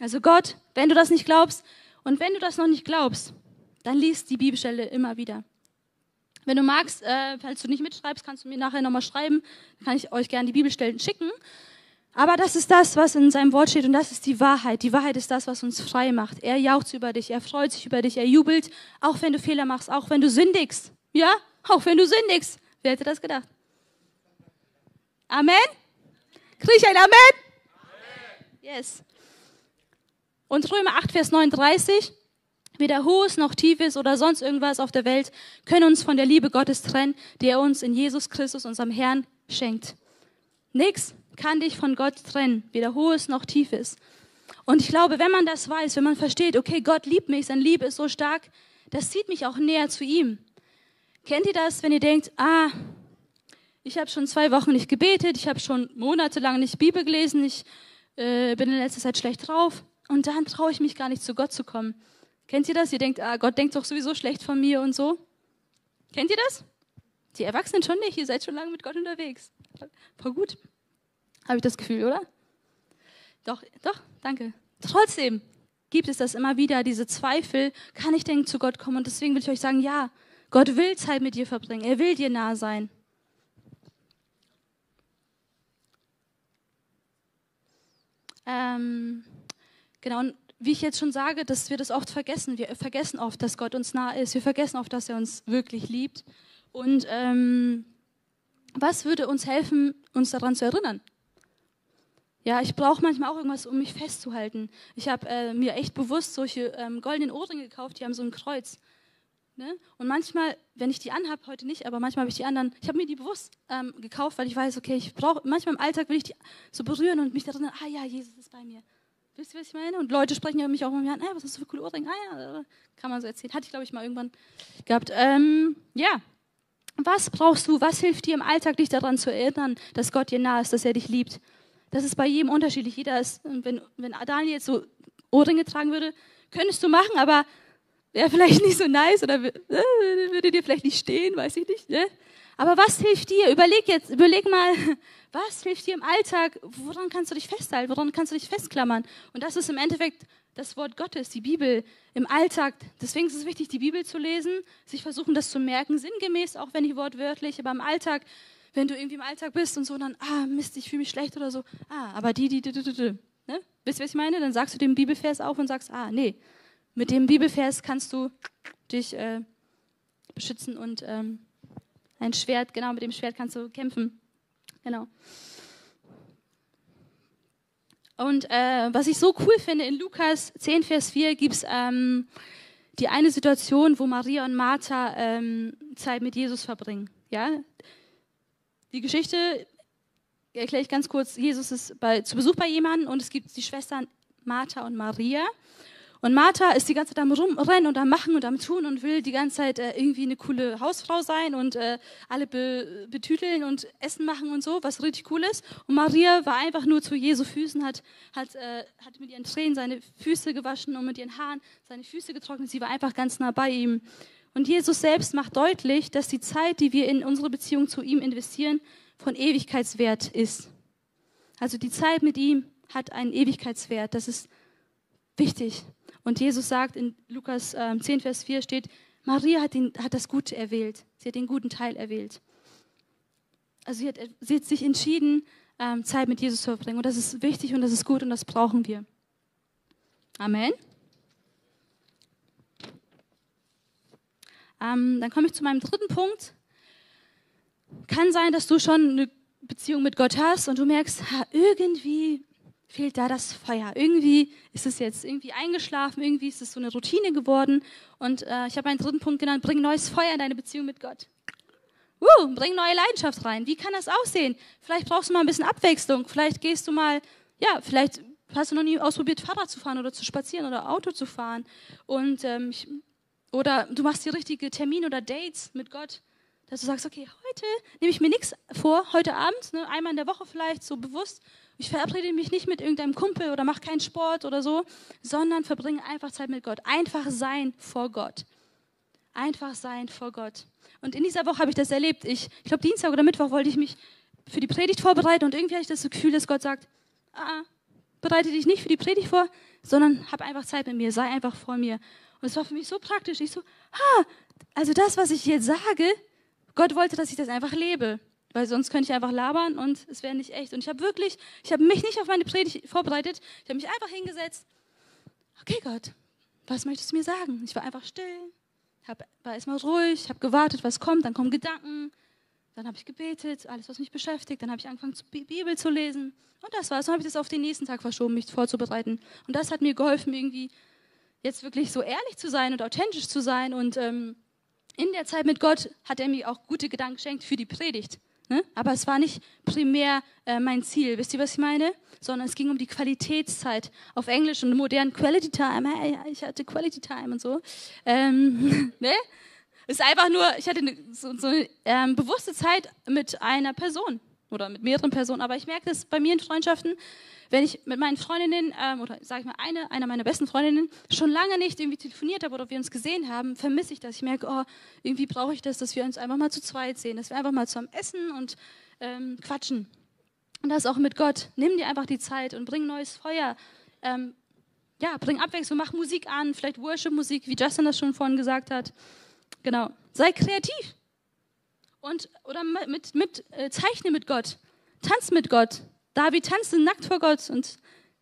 [SPEAKER 2] Also Gott, wenn du das nicht glaubst und wenn du das noch nicht glaubst, dann liest die Bibelstelle immer wieder. Wenn du magst, äh, falls du nicht mitschreibst, kannst du mir nachher nochmal schreiben. Dann kann ich euch gerne die Bibelstellen schicken. Aber das ist das, was in seinem Wort steht und das ist die Wahrheit. Die Wahrheit ist das, was uns frei macht. Er jaucht über dich, er freut sich über dich, er jubelt, auch wenn du Fehler machst, auch wenn du sündigst. Ja, auch wenn du sündigst. Wer hätte das gedacht? Amen? Krieg ich ein Amen? Amen? Yes. Und Römer 8, Vers 39. Weder Hohes noch Tiefes oder sonst irgendwas auf der Welt können uns von der Liebe Gottes trennen, die er uns in Jesus Christus, unserem Herrn, schenkt. Nix kann dich von Gott trennen, weder Hohes noch Tiefes. Und ich glaube, wenn man das weiß, wenn man versteht, okay, Gott liebt mich, seine Liebe ist so stark, das zieht mich auch näher zu ihm. Kennt ihr das, wenn ihr denkt, ah, ich habe schon zwei Wochen nicht gebetet, ich habe schon monatelang nicht Bibel gelesen, ich äh, bin in letzter Zeit schlecht drauf und dann traue ich mich gar nicht zu Gott zu kommen. Kennt ihr das? Ihr denkt, ah, Gott denkt doch sowieso schlecht von mir und so. Kennt ihr das? Die Erwachsenen schon nicht, ihr seid schon lange mit Gott unterwegs. Voll gut. Habe ich das Gefühl, oder? Doch, doch, danke. Trotzdem gibt es das immer wieder, diese Zweifel, kann ich denn zu Gott kommen? Und deswegen will ich euch sagen, ja, Gott will Zeit mit dir verbringen. Er will dir nahe sein. Ähm, genau, wie ich jetzt schon sage, dass wir das oft vergessen. Wir vergessen oft, dass Gott uns nahe ist. Wir vergessen oft, dass er uns wirklich liebt. Und ähm, was würde uns helfen, uns daran zu erinnern? Ja, ich brauche manchmal auch irgendwas, um mich festzuhalten. Ich habe äh, mir echt bewusst solche ähm, goldenen Ohrringe gekauft, die haben so ein Kreuz. Ne? Und manchmal, wenn ich die anhabe, heute nicht, aber manchmal habe ich die anderen, ich habe mir die bewusst ähm, gekauft, weil ich weiß, okay, ich brauche, manchmal im Alltag will ich die so berühren und mich daran ah ja, Jesus ist bei mir. Wisst ihr, was ich meine? Und Leute sprechen ja mich auch immer an, hey, was hast du für coole Ohrringe? Ah ja, kann man so erzählen. Hatte ich, glaube ich, mal irgendwann gehabt. Ähm, ja, was brauchst du? Was hilft dir im Alltag, dich daran zu erinnern, dass Gott dir nah ist, dass er dich liebt? Das ist bei jedem unterschiedlich. Jeder ist, wenn, wenn Daniel jetzt so Ohrringe tragen würde, könntest du machen, aber wäre vielleicht nicht so nice oder äh, würde dir vielleicht nicht stehen, weiß ich nicht. Ne? Aber was hilft dir? Überleg jetzt, überleg mal, was hilft dir im Alltag? Woran kannst du dich festhalten? Woran kannst du dich festklammern? Und das ist im Endeffekt das Wort Gottes, die Bibel im Alltag. Deswegen ist es wichtig, die Bibel zu lesen, sich versuchen, das zu merken, sinngemäß, auch wenn nicht wortwörtlich, aber im Alltag wenn du irgendwie im Alltag bist und so, dann, ah, Mist, ich fühle mich schlecht oder so. Ah, aber die, die, die, die, die. Ne? Wisst ihr, was ich meine? Dann sagst du den Bibelvers auf und sagst, ah, nee, mit dem Bibelvers kannst du dich äh, beschützen und ähm, ein Schwert, genau, mit dem Schwert kannst du kämpfen. Genau. Und äh, was ich so cool finde, in Lukas 10, Vers 4 gibt es ähm, die eine Situation, wo Maria und Martha ähm, Zeit mit Jesus verbringen. Ja? Die Geschichte erkläre ich ganz kurz. Jesus ist bei, zu Besuch bei jemandem und es gibt die Schwestern Martha und Maria. Und Martha ist die ganze Zeit am Rumrennen und am Machen und am Tun und will die ganze Zeit äh, irgendwie eine coole Hausfrau sein und äh, alle be betüteln und Essen machen und so, was richtig cool ist. Und Maria war einfach nur zu Jesu Füßen, hat, hat, äh, hat mit ihren Tränen seine Füße gewaschen und mit ihren Haaren seine Füße getrocknet. Sie war einfach ganz nah bei ihm. Und Jesus selbst macht deutlich, dass die Zeit, die wir in unsere Beziehung zu ihm investieren, von Ewigkeitswert ist. Also die Zeit mit ihm hat einen Ewigkeitswert. Das ist wichtig. Und Jesus sagt in Lukas 10, ähm, Vers 4 steht, Maria hat, den, hat das Gute erwählt. Sie hat den guten Teil erwählt. Also sie hat, sie hat sich entschieden, ähm, Zeit mit Jesus zu verbringen. Und das ist wichtig und das ist gut und das brauchen wir. Amen. Ähm, dann komme ich zu meinem dritten Punkt. Kann sein, dass du schon eine Beziehung mit Gott hast und du merkst, ha, irgendwie fehlt da das Feuer. Irgendwie ist es jetzt irgendwie eingeschlafen, irgendwie ist es so eine Routine geworden. Und äh, ich habe einen dritten Punkt genannt, bring neues Feuer in deine Beziehung mit Gott. Uh, bring neue Leidenschaft rein. Wie kann das aussehen? Vielleicht brauchst du mal ein bisschen Abwechslung. Vielleicht gehst du mal, ja, vielleicht hast du noch nie ausprobiert, Fahrrad zu fahren oder zu spazieren oder Auto zu fahren. Und, ähm, ich, oder du machst die richtige Termine oder Dates mit Gott. Dass du sagst, okay, heute nehme ich mir nichts vor, heute Abend, ne, einmal in der Woche vielleicht, so bewusst. Ich verabrede mich nicht mit irgendeinem Kumpel oder mache keinen Sport oder so, sondern verbringe einfach Zeit mit Gott. Einfach sein vor Gott. Einfach sein vor Gott. Und in dieser Woche habe ich das erlebt. Ich, ich glaube, Dienstag oder Mittwoch wollte ich mich für die Predigt vorbereiten und irgendwie hatte ich das Gefühl, dass Gott sagt, ah, bereite dich nicht für die Predigt vor, sondern hab einfach Zeit mit mir, sei einfach vor mir. Und es war für mich so praktisch. Ich so, ha, also das, was ich jetzt sage, Gott wollte, dass ich das einfach lebe, weil sonst könnte ich einfach labern und es wäre nicht echt. Und ich habe wirklich, ich habe mich nicht auf meine Predigt vorbereitet, ich habe mich einfach hingesetzt. Okay, Gott, was möchtest du mir sagen? Ich war einfach still, hab, war erstmal ruhig, habe gewartet, was kommt, dann kommen Gedanken, dann habe ich gebetet, alles, was mich beschäftigt, dann habe ich angefangen, die Bibel zu lesen. Und das war's. Dann habe ich das auf den nächsten Tag verschoben, mich vorzubereiten. Und das hat mir geholfen, irgendwie jetzt wirklich so ehrlich zu sein und authentisch zu sein und ähm, in der Zeit mit Gott hat er mir auch gute Gedanken geschenkt für die Predigt. Ne? Aber es war nicht primär äh, mein Ziel. Wisst ihr, was ich meine? Sondern es ging um die Qualitätszeit. Auf Englisch und modern Quality Time. Hey, ich hatte Quality Time und so. Ähm, ne? Es ist einfach nur, ich hatte so, so eine ähm, bewusste Zeit mit einer Person oder mit mehreren Personen. Aber ich merke das bei mir in Freundschaften, wenn ich mit meinen Freundinnen ähm, oder sage ich mal eine, einer meiner besten Freundinnen schon lange nicht irgendwie telefoniert habe oder wir uns gesehen haben, vermisse ich das. Ich merke, oh, irgendwie brauche ich das, dass wir uns einfach mal zu zweit sehen, dass wir einfach mal zusammen essen und ähm, quatschen. Und das auch mit Gott. Nimm dir einfach die Zeit und bring neues Feuer. Ähm, ja, bring Abwechslung, mach Musik an, vielleicht Worship-Musik, wie Justin das schon vorhin gesagt hat. Genau. Sei kreativ. Und, oder mit, mit, äh, zeichne mit Gott. Tanz mit Gott. David tanzte nackt vor Gott und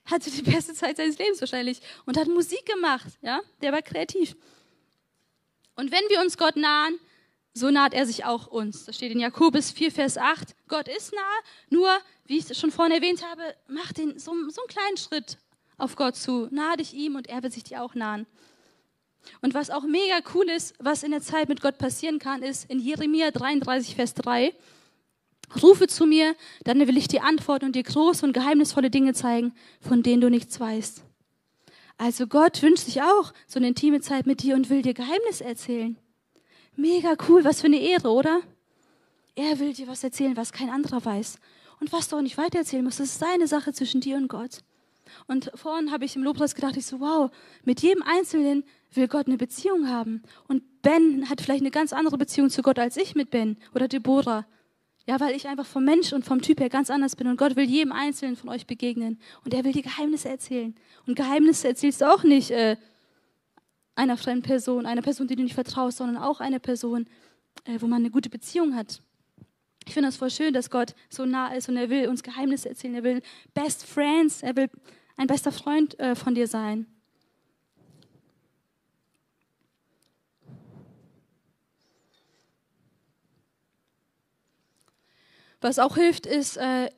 [SPEAKER 2] hatte die beste Zeit seines Lebens wahrscheinlich und hat Musik gemacht. Ja, der war kreativ. Und wenn wir uns Gott nahen, so naht er sich auch uns. Das steht in Jakobus 4, Vers 8. Gott ist nah, nur, wie ich es schon vorhin erwähnt habe, mach den, so, so einen kleinen Schritt auf Gott zu. Nahe dich ihm und er wird sich dir auch nahen. Und was auch mega cool ist, was in der Zeit mit Gott passieren kann, ist in Jeremia 33, Vers 3, Rufe zu mir, dann will ich dir antworten und dir große und geheimnisvolle Dinge zeigen, von denen du nichts weißt. Also Gott wünscht sich auch so eine intime Zeit mit dir und will dir Geheimnisse erzählen. Mega cool, was für eine Ehre, oder? Er will dir was erzählen, was kein anderer weiß. Und was du auch nicht weitererzählen musst, das ist seine Sache zwischen dir und Gott. Und vorhin habe ich im Lobpreis gedacht, ich so, wow, mit jedem Einzelnen will Gott eine Beziehung haben. Und Ben hat vielleicht eine ganz andere Beziehung zu Gott als ich mit Ben oder Deborah. Ja, weil ich einfach vom Mensch und vom Typ her ganz anders bin und Gott will jedem Einzelnen von euch begegnen und er will dir Geheimnisse erzählen. Und Geheimnisse erzählst du auch nicht äh, einer fremden Person, einer Person, die du nicht vertraust, sondern auch einer Person, äh, wo man eine gute Beziehung hat. Ich finde das voll schön, dass Gott so nah ist und er will uns Geheimnisse erzählen. Er will Best Friends, er will ein bester Freund äh, von dir sein. Was auch hilft, ist, äh,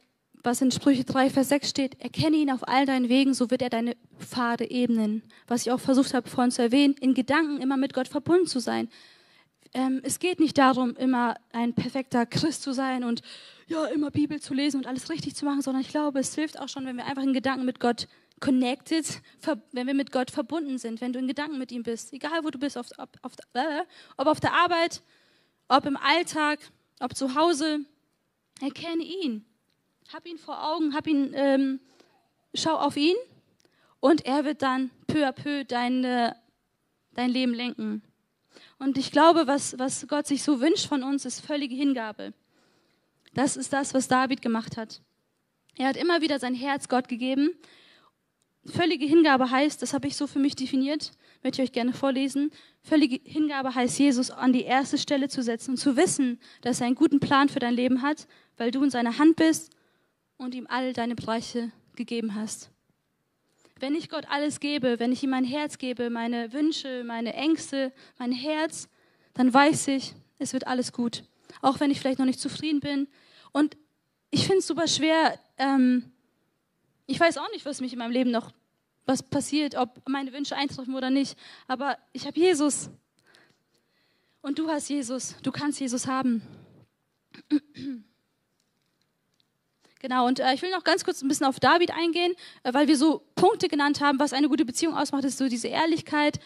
[SPEAKER 2] was in Sprüche 3, Vers 6 steht, erkenne ihn auf all deinen Wegen, so wird er deine Pfade ebnen. Was ich auch versucht habe vorhin zu erwähnen, in Gedanken immer mit Gott verbunden zu sein. Ähm, es geht nicht darum, immer ein perfekter Christ zu sein und ja, immer Bibel zu lesen und alles richtig zu machen, sondern ich glaube, es hilft auch schon, wenn wir einfach in Gedanken mit Gott connected, wenn wir mit Gott verbunden sind, wenn du in Gedanken mit ihm bist, egal wo du bist, ob, ob, ob, äh, ob auf der Arbeit, ob im Alltag, ob zu Hause, Erkenne ihn. Hab ihn vor Augen, hab ihn, ähm, schau auf ihn und er wird dann peu à peu deine, dein Leben lenken. Und ich glaube, was, was Gott sich so wünscht von uns, ist völlige Hingabe. Das ist das, was David gemacht hat. Er hat immer wieder sein Herz Gott gegeben. Völlige Hingabe heißt, das habe ich so für mich definiert, möchte ich euch gerne vorlesen. Völlige Hingabe heißt, Jesus an die erste Stelle zu setzen und zu wissen, dass er einen guten Plan für dein Leben hat weil du in seiner Hand bist und ihm all deine Bereiche gegeben hast. Wenn ich Gott alles gebe, wenn ich ihm mein Herz gebe, meine Wünsche, meine Ängste, mein Herz, dann weiß ich, es wird alles gut. Auch wenn ich vielleicht noch nicht zufrieden bin. Und ich finde es super schwer, ähm, Ich weiß auch nicht, was mich in meinem Leben noch, was passiert, ob meine Wünsche eintreffen oder nicht. Aber ich habe Jesus. Und du hast Jesus. Du kannst Jesus haben. Genau, und äh, ich will noch ganz kurz ein bisschen auf David eingehen, äh, weil wir so Punkte genannt haben, was eine gute Beziehung ausmacht, ist so diese Ehrlichkeit,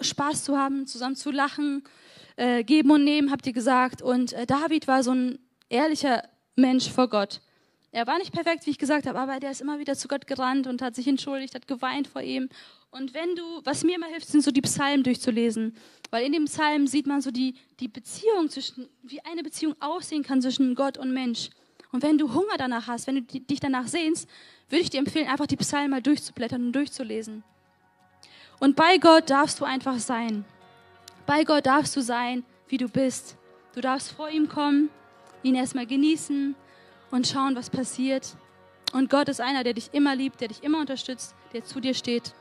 [SPEAKER 2] Spaß zu haben, zusammen zu lachen, äh, geben und nehmen, habt ihr gesagt. Und äh, David war so ein ehrlicher Mensch vor Gott. Er war nicht perfekt, wie ich gesagt habe, aber der ist immer wieder zu Gott gerannt und hat sich entschuldigt, hat geweint vor ihm. Und wenn du, was mir immer hilft, sind so die Psalmen durchzulesen. Weil in dem Psalm sieht man so die, die Beziehung zwischen, wie eine Beziehung aussehen kann zwischen Gott und Mensch. Und wenn du Hunger danach hast, wenn du dich danach sehnst, würde ich dir empfehlen, einfach die Psalmen mal durchzublättern und durchzulesen. Und bei Gott darfst du einfach sein. Bei Gott darfst du sein, wie du bist. Du darfst vor ihm kommen, ihn erstmal genießen und schauen, was passiert. Und Gott ist einer, der dich immer liebt, der dich immer unterstützt, der zu dir steht.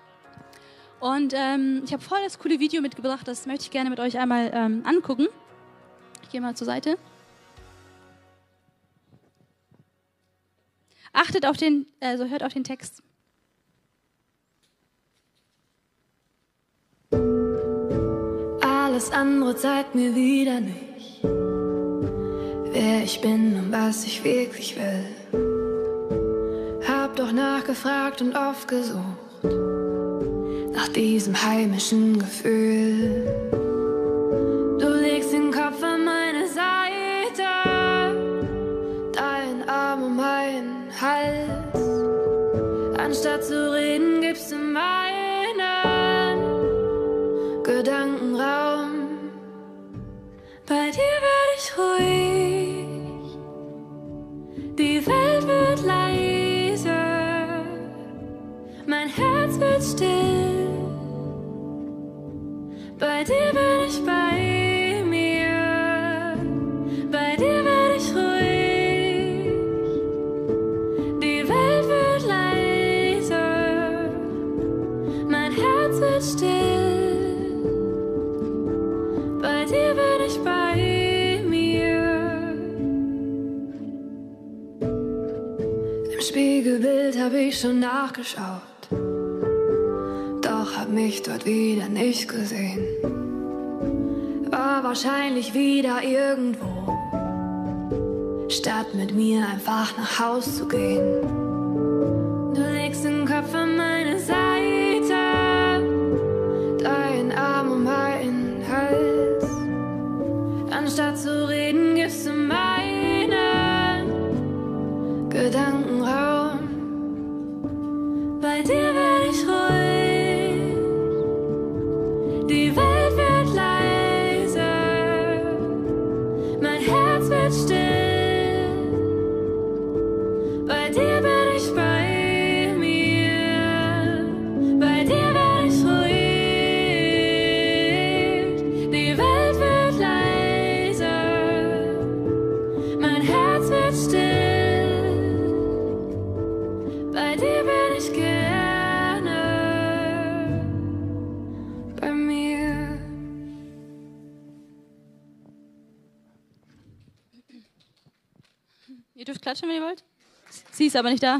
[SPEAKER 2] Und ähm, ich habe voll das coole Video mitgebracht, das möchte ich gerne mit euch einmal ähm, angucken. Ich gehe mal zur Seite. Achtet auf den, also hört auf den Text.
[SPEAKER 3] Alles andere zeigt mir wieder nicht, wer ich bin und was ich wirklich will. Hab doch nachgefragt und oft gesucht nach diesem heimischen Gefühl. Anstatt zu reden, gibst du meinen Gedanken Raum. Bei dir werde ich ruhig, die Welt wird leise, mein Herz wird still. Bei dir bin ich bei hab ich schon nachgeschaut, doch hab mich dort wieder nicht gesehen. War wahrscheinlich wieder irgendwo, statt mit mir einfach nach Haus zu gehen.
[SPEAKER 2] Klatschen, wenn ihr wollt. Sie ist aber nicht da.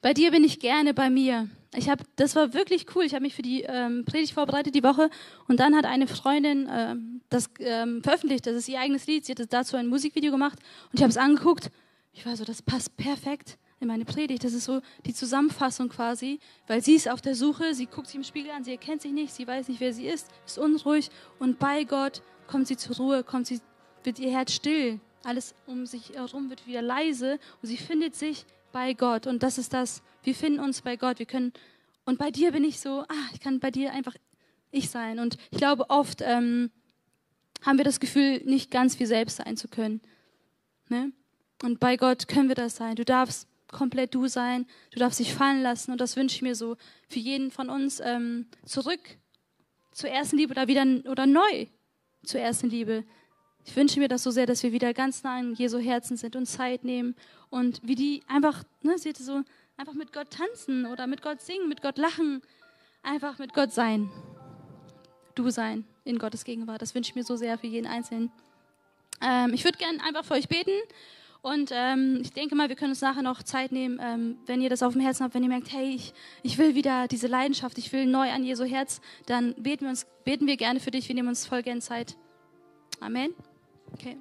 [SPEAKER 2] Bei dir bin ich gerne bei mir. Ich habe, das war wirklich cool. Ich habe mich für die ähm, Predigt vorbereitet die Woche und dann hat eine Freundin ähm, das ähm, veröffentlicht. Das ist ihr eigenes Lied. Sie hat dazu ein Musikvideo gemacht und ich habe es angeguckt. Ich war so, das passt perfekt in meine Predigt. Das ist so die Zusammenfassung quasi, weil sie ist auf der Suche. Sie guckt sich im Spiegel an. Sie erkennt sich nicht. Sie weiß nicht, wer sie ist. Ist unruhig und bei Gott kommt sie zur Ruhe. Kommt sie, wird ihr Herz still. Alles um sich herum wird wieder leise und sie findet sich bei Gott. Und das ist das, wir finden uns bei Gott. Wir können, und bei dir bin ich so, ah, ich kann bei dir einfach ich sein. Und ich glaube, oft ähm, haben wir das Gefühl, nicht ganz wir selbst sein zu können. Ne? Und bei Gott können wir das sein. Du darfst komplett du sein. Du darfst dich fallen lassen. Und das wünsche ich mir so für jeden von uns ähm, zurück zur ersten Liebe oder wieder oder neu zur ersten Liebe. Ich wünsche mir das so sehr, dass wir wieder ganz nah an Jesu Herzen sind und Zeit nehmen und wie die einfach, ne, sie so, einfach mit Gott tanzen oder mit Gott singen, mit Gott lachen, einfach mit Gott sein. Du sein in Gottes Gegenwart. Das wünsche ich mir so sehr für jeden Einzelnen. Ähm, ich würde gerne einfach für euch beten Und ähm, ich denke mal, wir können uns nachher noch Zeit nehmen, ähm, wenn ihr das auf dem Herzen habt, wenn ihr merkt, hey, ich, ich will wieder diese Leidenschaft, ich will neu an Jesu Herz, dann beten wir, uns, beten wir gerne für dich. Wir nehmen uns voll gern Zeit. Amen. Okay.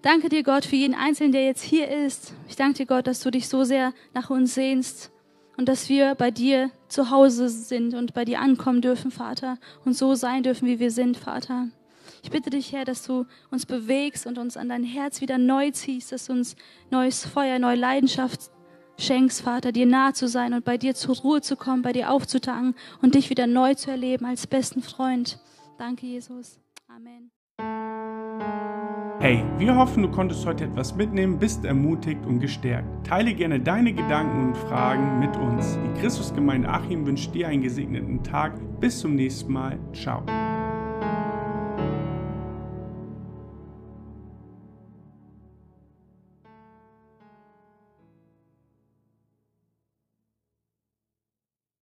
[SPEAKER 2] Danke dir, Gott, für jeden Einzelnen, der jetzt hier ist. Ich danke dir, Gott, dass du dich so sehr nach uns sehnst und dass wir bei dir zu Hause sind und bei dir ankommen dürfen, Vater, und so sein dürfen, wie wir sind, Vater. Ich bitte dich, Herr, dass du uns bewegst und uns an dein Herz wieder neu ziehst, dass du uns neues Feuer, neue Leidenschaft schenkst, Vater, dir nahe zu sein und bei dir zur Ruhe zu kommen, bei dir aufzutanken und dich wieder neu zu erleben als besten Freund. Danke, Jesus. Amen.
[SPEAKER 1] Hey, wir hoffen, du konntest heute etwas mitnehmen, bist ermutigt und gestärkt. Teile gerne deine Gedanken und Fragen mit uns. Die Christusgemeinde Achim wünscht dir einen gesegneten Tag. Bis zum nächsten Mal. Ciao.